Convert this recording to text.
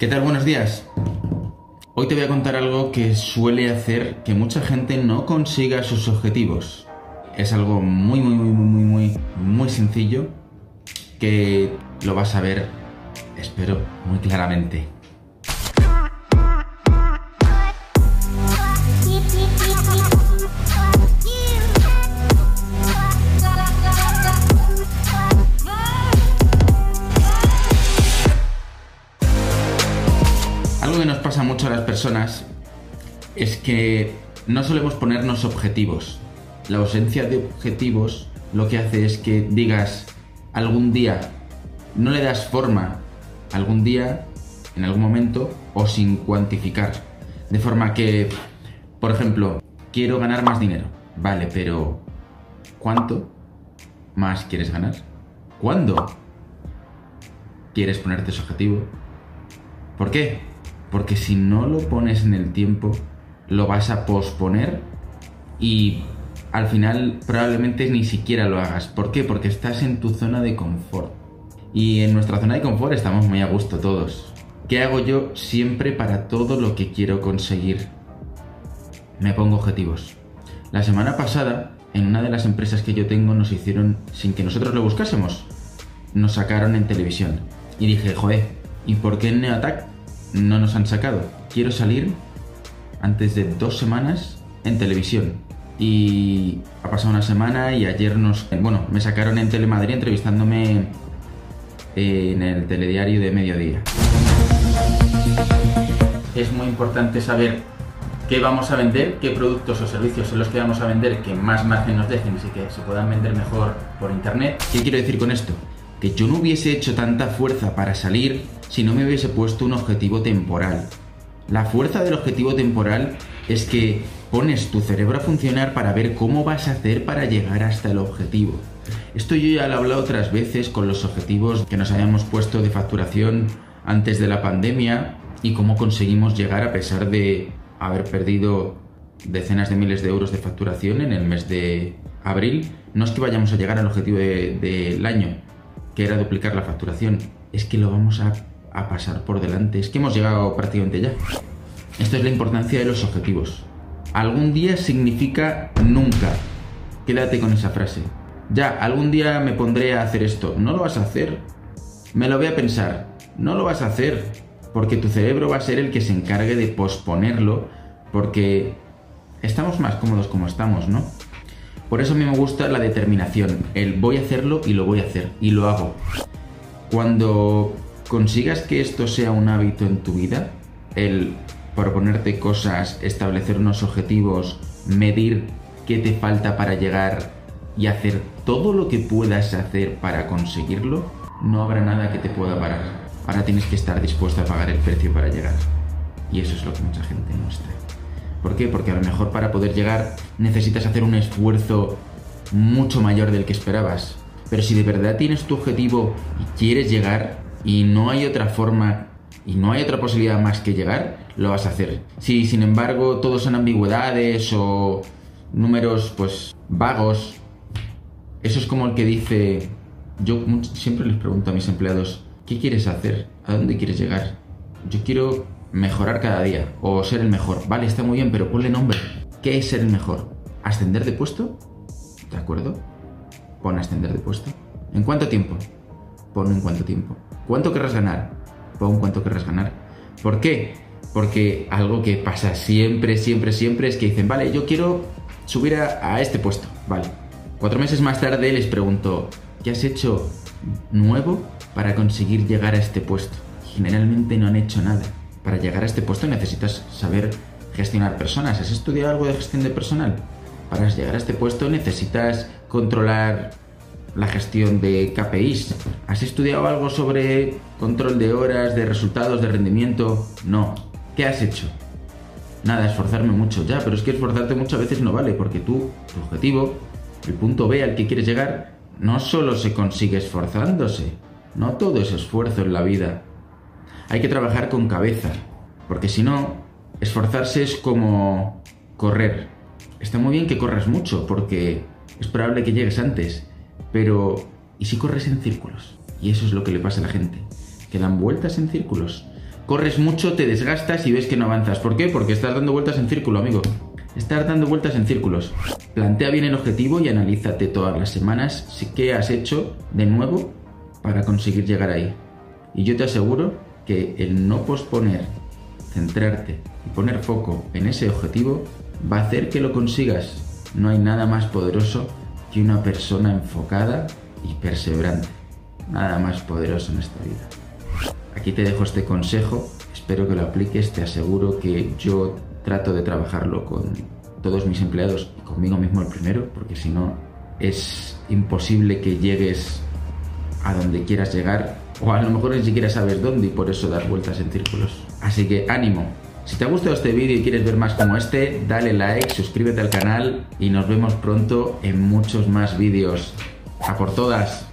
¿Qué tal? Buenos días. Hoy te voy a contar algo que suele hacer que mucha gente no consiga sus objetivos. Es algo muy, muy, muy, muy, muy, muy sencillo que lo vas a ver, espero, muy claramente. Personas es que no solemos ponernos objetivos. La ausencia de objetivos lo que hace es que digas algún día, no le das forma, algún día, en algún momento, o sin cuantificar. De forma que, por ejemplo, quiero ganar más dinero. Vale, pero ¿cuánto más quieres ganar? ¿Cuándo quieres ponerte ese objetivo? ¿Por qué? Porque si no lo pones en el tiempo, lo vas a posponer y al final probablemente ni siquiera lo hagas. ¿Por qué? Porque estás en tu zona de confort. Y en nuestra zona de confort estamos muy a gusto todos. ¿Qué hago yo siempre para todo lo que quiero conseguir? Me pongo objetivos. La semana pasada, en una de las empresas que yo tengo, nos hicieron, sin que nosotros lo buscásemos, nos sacaron en televisión. Y dije, joder, ¿y por qué en Neoattack no nos han sacado? Quiero salir antes de dos semanas en televisión. Y ha pasado una semana y ayer nos... Bueno, me sacaron en Telemadrid entrevistándome en el telediario de mediodía. Es muy importante saber qué vamos a vender, qué productos o servicios son los que vamos a vender que más margen nos dejen y que se puedan vender mejor por internet. ¿Qué quiero decir con esto? Que yo no hubiese hecho tanta fuerza para salir si no me hubiese puesto un objetivo temporal. La fuerza del objetivo temporal es que pones tu cerebro a funcionar para ver cómo vas a hacer para llegar hasta el objetivo. Esto yo ya lo he hablado otras veces con los objetivos que nos habíamos puesto de facturación antes de la pandemia y cómo conseguimos llegar a pesar de haber perdido decenas de miles de euros de facturación en el mes de abril. No es que vayamos a llegar al objetivo del de, año, que era duplicar la facturación, es que lo vamos a, a pasar por delante, es que hemos llegado prácticamente ya. Esto es la importancia de los objetivos. Algún día significa nunca. Quédate con esa frase. Ya, algún día me pondré a hacer esto. No lo vas a hacer. Me lo voy a pensar. No lo vas a hacer. Porque tu cerebro va a ser el que se encargue de posponerlo. Porque estamos más cómodos como estamos, ¿no? Por eso a mí me gusta la determinación. El voy a hacerlo y lo voy a hacer. Y lo hago. Cuando consigas que esto sea un hábito en tu vida, el proponerte cosas, establecer unos objetivos, medir qué te falta para llegar y hacer todo lo que puedas hacer para conseguirlo, no habrá nada que te pueda parar. Ahora tienes que estar dispuesto a pagar el precio para llegar. Y eso es lo que mucha gente no está. ¿Por qué? Porque a lo mejor para poder llegar necesitas hacer un esfuerzo mucho mayor del que esperabas. Pero si de verdad tienes tu objetivo y quieres llegar y no hay otra forma y no hay otra posibilidad más que llegar, lo vas a hacer. Si sin embargo todos son ambigüedades o números pues vagos, eso es como el que dice, yo siempre les pregunto a mis empleados, ¿qué quieres hacer? ¿A dónde quieres llegar? Yo quiero mejorar cada día o ser el mejor. Vale, está muy bien, pero ponle nombre. ¿Qué es ser el mejor? ¿Ascender de puesto? ¿De acuerdo? Pon ascender de puesto. ¿En cuánto tiempo? Pon en cuánto tiempo. ¿Cuánto querrás ganar? Pon cuánto querrás ganar. ¿Por qué? Porque algo que pasa siempre, siempre, siempre es que dicen, vale, yo quiero subir a, a este puesto. Vale. Cuatro meses más tarde les pregunto, ¿qué has hecho nuevo para conseguir llegar a este puesto? Generalmente no han hecho nada. Para llegar a este puesto necesitas saber gestionar personas. ¿Has estudiado algo de gestión de personal? Para llegar a este puesto necesitas controlar la gestión de KPIs. ¿Has estudiado algo sobre control de horas, de resultados, de rendimiento? No. ¿Qué has hecho? Nada, esforzarme mucho. Ya, pero es que esforzarte mucho a veces no vale, porque tú, tu objetivo, el punto B al que quieres llegar, no solo se consigue esforzándose. No todo es esfuerzo en la vida. Hay que trabajar con cabeza, porque si no, esforzarse es como correr. Está muy bien que corras mucho, porque es probable que llegues antes, pero ¿y si corres en círculos? Y eso es lo que le pasa a la gente, que dan vueltas en círculos. corres mucho, te desgastas y ves que no avanzas. ¿Por qué? Porque estás dando vueltas en círculo, amigo. Estás dando vueltas en círculos. Plantea bien el objetivo y analízate todas las semanas qué has hecho de nuevo para conseguir llegar ahí. Y yo te aseguro que el no posponer, centrarte y poner foco en ese objetivo va a hacer que lo consigas. No hay nada más poderoso que una persona enfocada y perseverante. Nada más poderoso en esta vida. Aquí te dejo este consejo, espero que lo apliques, te aseguro que yo trato de trabajarlo con todos mis empleados y conmigo mismo el primero, porque si no es imposible que llegues a donde quieras llegar o a lo mejor ni siquiera sabes dónde y por eso das vueltas en círculos. Así que ánimo. Si te ha gustado este vídeo y quieres ver más como este, dale like, suscríbete al canal y nos vemos pronto en muchos más vídeos. A por todas.